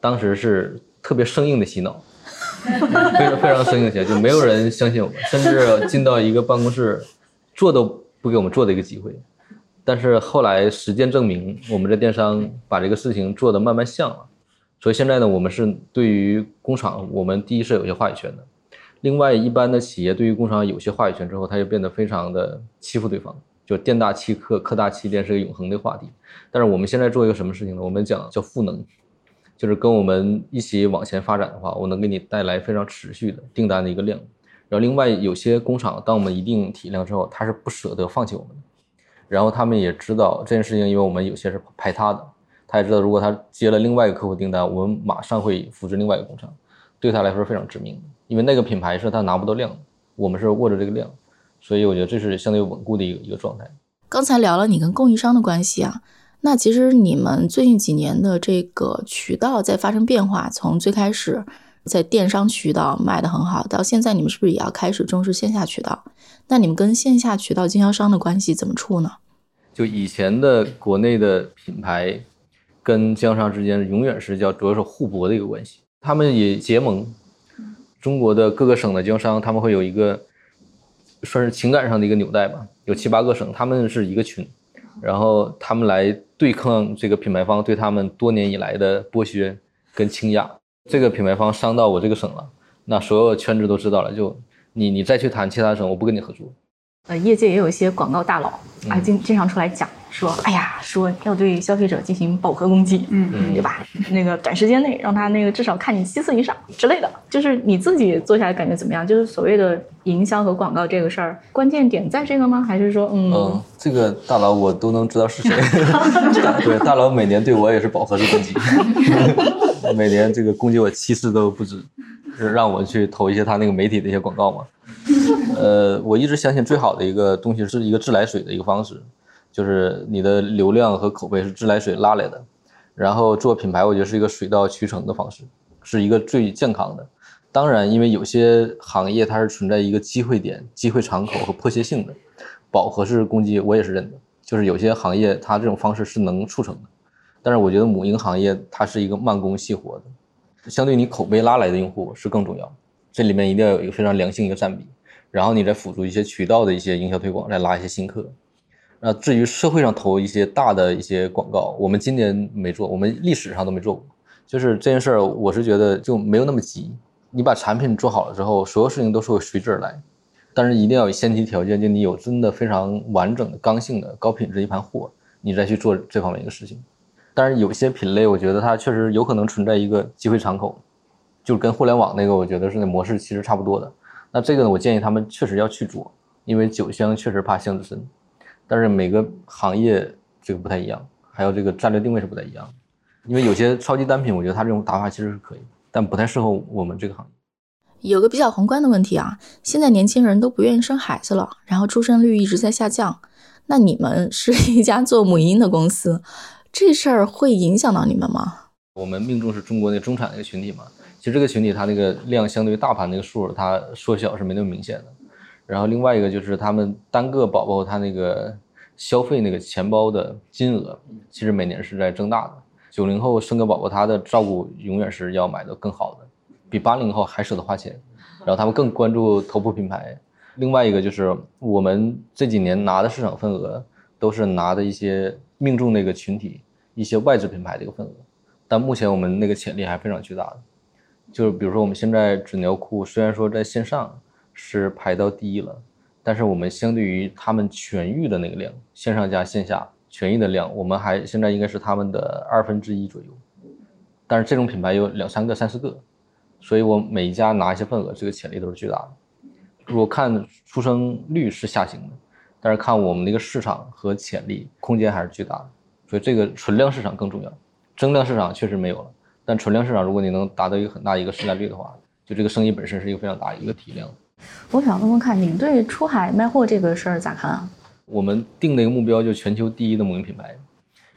当时是特别生硬的洗脑。非常非常生硬些，就没有人相信我们，甚至进到一个办公室，做都不给我们做的一个机会。但是后来实践证明，我们这电商把这个事情做的慢慢像了。所以现在呢，我们是对于工厂，我们第一是有些话语权的。另外，一般的企业对于工厂有些话语权之后，他就变得非常的欺负对方，就店大欺客，客大欺店是个永恒的话题。但是我们现在做一个什么事情呢？我们讲叫赋能。就是跟我们一起往前发展的话，我能给你带来非常持续的订单的一个量。然后另外有些工厂，当我们一定体量之后，他是不舍得放弃我们的。然后他们也知道这件事情，因为我们有些是排他的，他也知道如果他接了另外一个客户订单，我们马上会复制另外一个工厂，对他来说非常致命的。因为那个品牌是他拿不到量，我们是握着这个量，所以我觉得这是相对稳固的一个一个状态。刚才聊了你跟供应商的关系啊。那其实你们最近几年的这个渠道在发生变化，从最开始在电商渠道卖的很好，到现在你们是不是也要开始重视线下渠道？那你们跟线下渠道经销商的关系怎么处呢？就以前的国内的品牌跟经销商之间永远是叫主要是互搏的一个关系，他们也结盟。中国的各个省的经销商他们会有一个算是情感上的一个纽带吧，有七八个省，他们是一个群。然后他们来对抗这个品牌方对他们多年以来的剥削跟倾轧，这个品牌方伤到我这个省了，那所有圈子都知道了，就你你再去谈其他省，我不跟你合作。呃，业界也有一些广告大佬啊，经经常出来讲说，哎呀，说要对消费者进行饱和攻击，嗯嗯，对吧？那个短时间内让他那个至少看你七次以上之类的。就是你自己做下来感觉怎么样？就是所谓的营销和广告这个事儿，关键点在这个吗？还是说，嗯，这个大佬我都能知道是谁。对，大佬每年对我也是饱和式攻击，每年这个攻击我七次都不止，是让我去投一些他那个媒体的一些广告嘛。呃，我一直相信最好的一个东西是一个自来水的一个方式，就是你的流量和口碑是自来水拉来的，然后做品牌，我觉得是一个水到渠成的方式，是一个最健康的。当然，因为有些行业它是存在一个机会点、机会敞口和迫切性的，饱和式攻击我也是认的，就是有些行业它这种方式是能促成的。但是我觉得母婴行业它是一个慢工细活的，相对你口碑拉来的用户是更重要，这里面一定要有一个非常良性一个占比。然后你再辅助一些渠道的一些营销推广，再拉一些新客。那至于社会上投一些大的一些广告，我们今年没做，我们历史上都没做过。就是这件事儿，我是觉得就没有那么急。你把产品做好了之后，所有事情都是会随之而来。但是一定要有先提条件，就你有真的非常完整的、刚性的、高品质一盘货，你再去做这方面一个事情。但是有些品类，我觉得它确实有可能存在一个机会敞口，就跟互联网那个，我觉得是那模式其实差不多的。那这个呢，我建议他们确实要去做，因为酒香确实怕巷子深，但是每个行业这个不太一样，还有这个战略定位是不太一样。因为有些超级单品，我觉得它这种打法其实是可以，但不太适合我们这个行业。有个比较宏观的问题啊，现在年轻人都不愿意生孩子了，然后出生率一直在下降。那你们是一家做母婴的公司，这事儿会影响到你们吗？我们命中是中国那中产那个群体嘛。其实这个群体它那个量相对于大盘那个数，它缩小是没那么明显的。然后另外一个就是他们单个宝宝他那个消费那个钱包的金额，其实每年是在增大的。九零后生个宝宝，他的照顾永远是要买的更好的，比八零后还舍得花钱。然后他们更关注头部品牌。另外一个就是我们这几年拿的市场份额，都是拿的一些命中那个群体一些外资品牌的一个份额。但目前我们那个潜力还非常巨大的。就是比如说我们现在纸尿裤虽然说在线上是排到第一了，但是我们相对于他们全域的那个量，线上加线下全域的量，我们还现在应该是他们的二分之一左右。但是这种品牌有两三个、三四个，所以我每一家拿一些份额，这个潜力都是巨大的。如果看出生率是下行的，但是看我们那个市场和潜力空间还是巨大的，所以这个存量市场更重要。增量市场确实没有了，但存量市场如果你能达到一个很大一个市占率的话，就这个生意本身是一个非常大一个体量。我想问问看，你们对出海卖货这个事儿咋看啊？我们定的一个目标就全球第一的母婴品牌。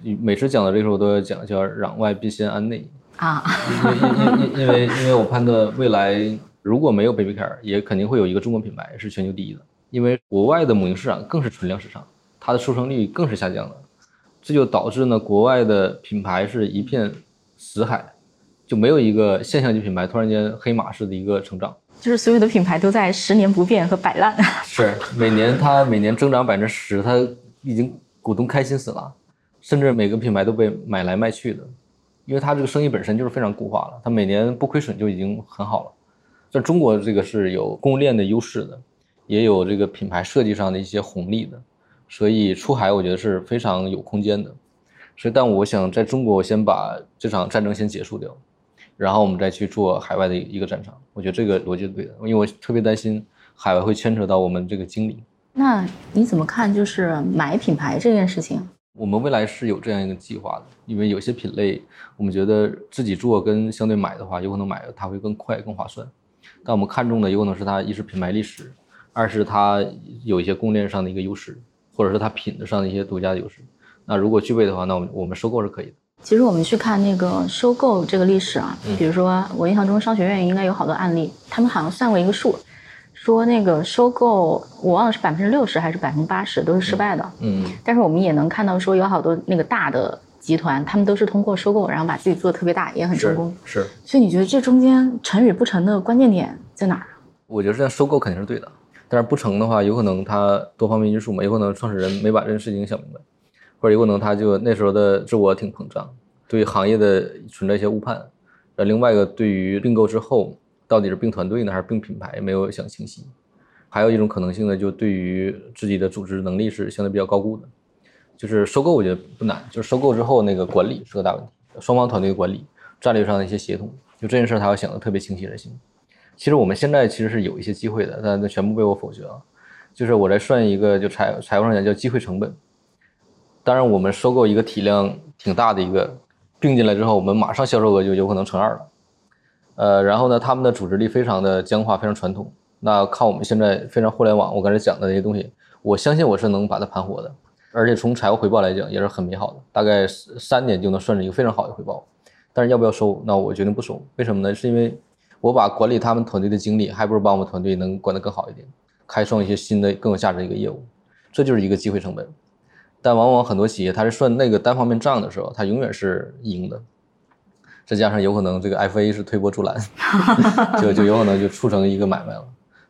你每次讲到这个，我都要讲叫攘外必先安内。啊，因因因因为因为我判断未来如果没有 Baby Care，也肯定会有一个中国品牌是全球第一的。因为国外的母婴市场更是存量市场，它的出生率更是下降的，这就导致呢国外的品牌是一片死海，就没有一个现象级品牌突然间黑马式的一个成长，就是所有的品牌都在十年不变和摆烂。是每年它每年增长百分之十，它已经股东开心死了，甚至每个品牌都被买来卖去的。因为它这个生意本身就是非常固化了，它每年不亏损就已经很好了。在中国，这个是有供应链的优势的，也有这个品牌设计上的一些红利的，所以出海我觉得是非常有空间的。所以，但我想在中国我先把这场战争先结束掉，然后我们再去做海外的一个战场。我觉得这个逻辑是对的，因为我特别担心海外会牵扯到我们这个经理。那你怎么看就是买品牌这件事情？我们未来是有这样一个计划的，因为有些品类我们觉得自己做跟相对买的话，有可能买它会更快更划算。但我们看中的有可能是它一是品牌历史，二是它有一些供应链上的一个优势，或者是它品质上的一些独家的优势。那如果具备的话，那我们我们收购是可以的。其实我们去看那个收购这个历史啊，比如说我印象中商学院应该有好多案例，他们好像算过一个数。说那个收购，我忘了是百分之六十还是百分之八十都是失败的。嗯，但是我们也能看到说有好多那个大的集团，他们都是通过收购，然后把自己做的特别大，也很成功。是。所以你觉得这中间成与不成的关键点在哪儿？我觉得这样收购肯定是对的，但是不成的话，有可能他多方面因素嘛，有可能创始人没把这件事情想明白，或者有可能他就那时候的自我挺膨胀，对行业的存在一些误判。呃，另外一个对于并购之后。到底是并团队呢，还是并品牌？没有想清晰。还有一种可能性呢，就对于自己的组织能力是相对比较高估的。就是收购，我觉得不难，就是收购之后那个管理是个大问题，双方团队管理、战略上的一些协同，就这件事他要想的特别清晰才行。其实我们现在其实是有一些机会的，但那全部被我否决了。就是我来算一个，就财财务上讲叫机会成本。当然，我们收购一个体量挺大的一个并进来之后，我们马上销售额就有可能乘二了。呃，然后呢，他们的组织力非常的僵化，非常传统。那靠我们现在非常互联网，我刚才讲的那些东西，我相信我是能把它盘活的。而且从财务回报来讲，也是很美好的，大概三年就能算是一个非常好的回报。但是要不要收？那我决定不收。为什么呢？是因为我把管理他们团队的精力，还不如把我们团队能管得更好一点，开创一些新的更有价值的一个业务。这就是一个机会成本。但往往很多企业，它是算那个单方面账的时候，它永远是赢的。再加上有可能这个 FA 是推波助澜，就就有可能就促成一个买卖了。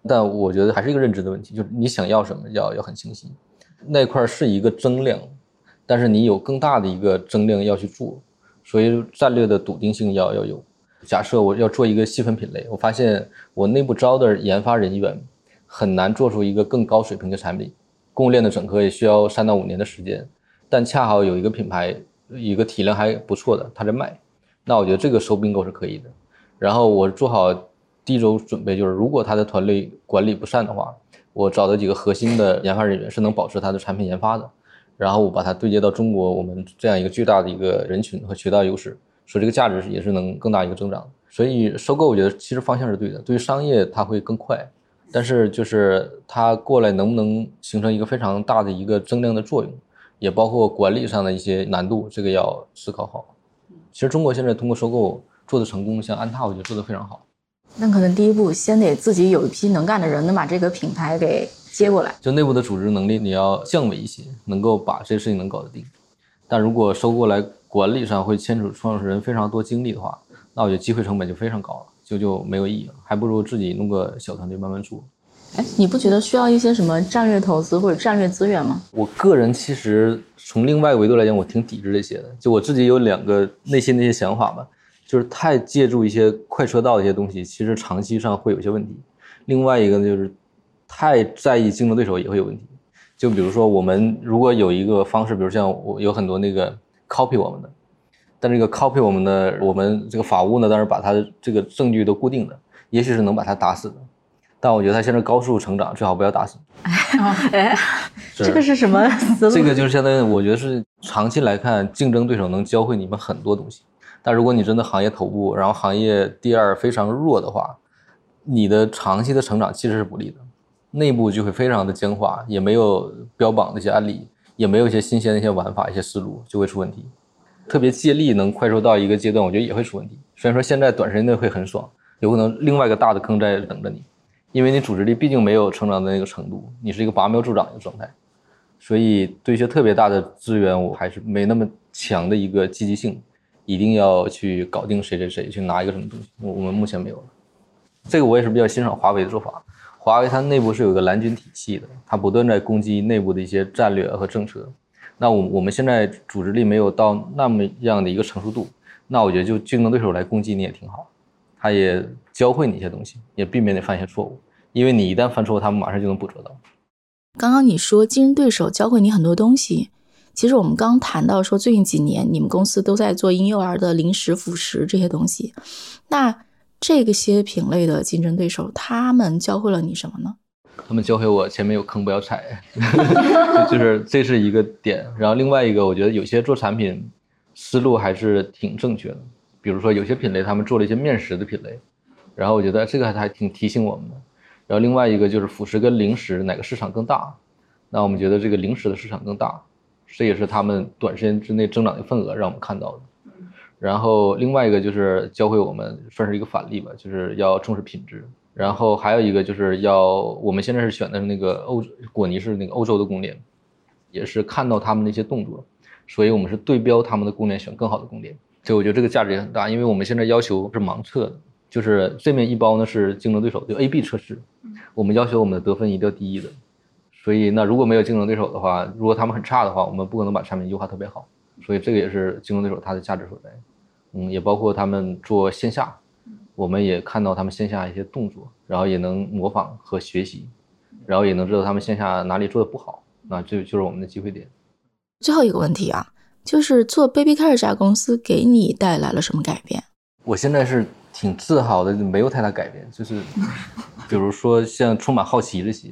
但我觉得还是一个认知的问题，就是你想要什么要要很清晰。那块是一个增量，但是你有更大的一个增量要去做，所以战略的笃定性要要有。假设我要做一个细分品类，我发现我内部招的研发人员很难做出一个更高水平的产品，供应链的整合也需要三到五年的时间，但恰好有一个品牌一个体量还不错的，他在卖。那我觉得这个收并购是可以的，然后我做好第一周准备，就是如果他的团队管理不善的话，我找的几个核心的研发人员是能保持他的产品研发的，然后我把它对接到中国我们这样一个巨大的一个人群和渠道优势，所以这个价值也是能更大一个增长。所以收购我觉得其实方向是对的，对于商业它会更快，但是就是它过来能不能形成一个非常大的一个增量的作用，也包括管理上的一些难度，这个要思考好。其实中国现在通过收购做的成功，像安踏，我觉得做的非常好。那可能第一步先得自己有一批能干的人，能把这个品牌给接过来。就内部的组织能力，你要降维一些，能够把这些事情能搞得定。但如果收过来管理上会牵扯创始人非常多精力的话，那我觉得机会成本就非常高了，就就没有意义了，还不如自己弄个小团队慢慢做。哎，你不觉得需要一些什么战略投资或者战略资源吗？我个人其实从另外一个维度来讲，我挺抵制这些的。就我自己有两个内心的一些想法吧，就是太借助一些快车道的一些东西，其实长期上会有些问题。另外一个呢，就是太在意竞争对手也会有问题。就比如说，我们如果有一个方式，比如像我有很多那个 copy 我们的，但这个 copy 我们的，我们这个法务呢，当然把他的这个证据都固定的，也许是能把他打死的。但我觉得他现在高速成长，最好不要打死。哎，这个是什么 思路？这个就是相当于，我觉得是长期来看，竞争对手能教会你们很多东西。但如果你真的行业头部，然后行业第二非常弱的话，你的长期的成长其实是不利的。内部就会非常的僵化，也没有标榜的一些案例，也没有一些新鲜的一些玩法、一些思路，就会出问题。特别借力能快速到一个阶段，我觉得也会出问题。虽然说现在短时间内会很爽，有可能另外一个大的坑在等着你。因为你组织力毕竟没有成长的那个程度，你是一个拔苗助长的状态，所以对一些特别大的资源，我还是没那么强的一个积极性，一定要去搞定谁谁谁，去拿一个什么东西，我我们目前没有。这个我也是比较欣赏华为的做法，华为它内部是有一个蓝军体系的，它不断在攻击内部的一些战略和政策。那我我们现在组织力没有到那么样的一个成熟度，那我觉得就竞争对手来攻击你也挺好。他也教会你一些东西，也避免你犯一些错误，因为你一旦犯错，他们马上就能捕捉到。刚刚你说竞争对手教会你很多东西，其实我们刚谈到说最近几年你们公司都在做婴幼儿的零食、辅食这些东西，那这个些品类的竞争对手，他们教会了你什么呢？他们教会我前面有坑不要踩，就是这是一个点。然后另外一个，我觉得有些做产品思路还是挺正确的。比如说有些品类，他们做了一些面食的品类，然后我觉得这个还还挺提醒我们的。然后另外一个就是辅食跟零食哪个市场更大？那我们觉得这个零食的市场更大，这也是他们短时间之内增长的份额让我们看到的。然后另外一个就是教会我们算是一个反例吧，就是要重视品质。然后还有一个就是要我们现在是选的是那个欧果泥是那个欧洲的供链，也是看到他们的一些动作，所以我们是对标他们的供链，选更好的供链。所以我觉得这个价值也很大，因为我们现在要求是盲测的，就是这面一包呢是竞争对手，就 A/B 测试，我们要求我们的得分一定要第一的。所以那如果没有竞争对手的话，如果他们很差的话，我们不可能把产品优化特别好。所以这个也是竞争对手它的价值所在。嗯，也包括他们做线下，我们也看到他们线下一些动作，然后也能模仿和学习，然后也能知道他们线下哪里做的不好，那这就是我们的机会点。最后一个问题啊。就是做 Baby Care 这家公司给你带来了什么改变？我现在是挺自豪的，没有太大改变。就是，比如说像充满好奇这些，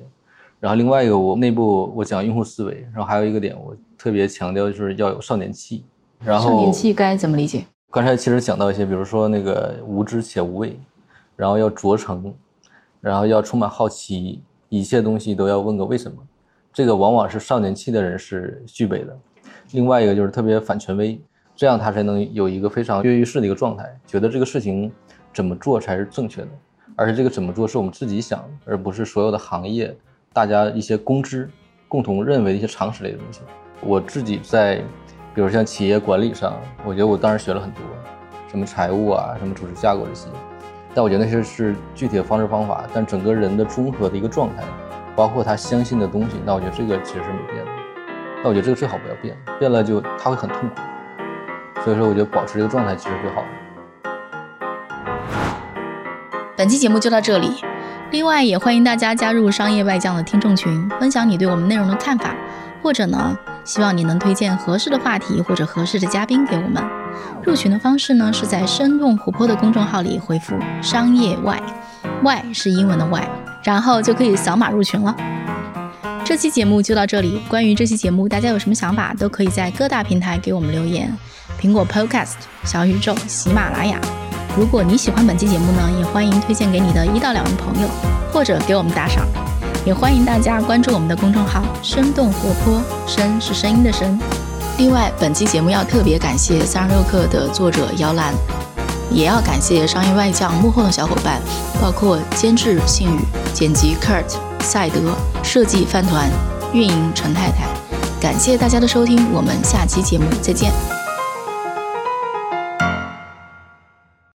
然后另外一个我内部我讲用户思维，然后还有一个点我特别强调就是要有少年气。然后少年气该怎么理解？刚才其实讲到一些，比如说那个无知且无畏，然后要着诚，然后要充满好奇，一切东西都要问个为什么。这个往往是少年气的人是具备的。另外一个就是特别反权威，这样他才能有一个非常跃跃欲试的一个状态，觉得这个事情怎么做才是正确的，而且这个怎么做是我们自己想，而不是所有的行业大家一些公知共同认为的一些常识类的东西。我自己在，比如像企业管理上，我觉得我当时学了很多，什么财务啊，什么组织架构这些，但我觉得那些是具体的方式方法，但整个人的综合的一个状态，包括他相信的东西，那我觉得这个其实是没变的。那我觉得这个最好不要变，变了就他会很痛苦。所以说，我觉得保持这个状态其实最好的。本期节目就到这里，另外也欢迎大家加入商业外将的听众群，分享你对我们内容的看法，或者呢，希望你能推荐合适的话题或者合适的嘉宾给我们。入群的方式呢，是在生动活泼的公众号里回复“商业外”，“外”是英文的“外”，然后就可以扫码入群了。这期节目就到这里。关于这期节目，大家有什么想法，都可以在各大平台给我们留言：苹果 Podcast、小宇宙、喜马拉雅。如果你喜欢本期节目呢，也欢迎推荐给你的一到两位朋友，或者给我们打赏。也欢迎大家关注我们的公众号“生动活泼”，声是声音的声。另外，本期节目要特别感谢三十六课的作者姚兰，也要感谢商业外教幕后的小伙伴，包括监制信宇、剪辑 Kurt。赛德设计饭团运营陈太太，感谢大家的收听，我们下期节目再见。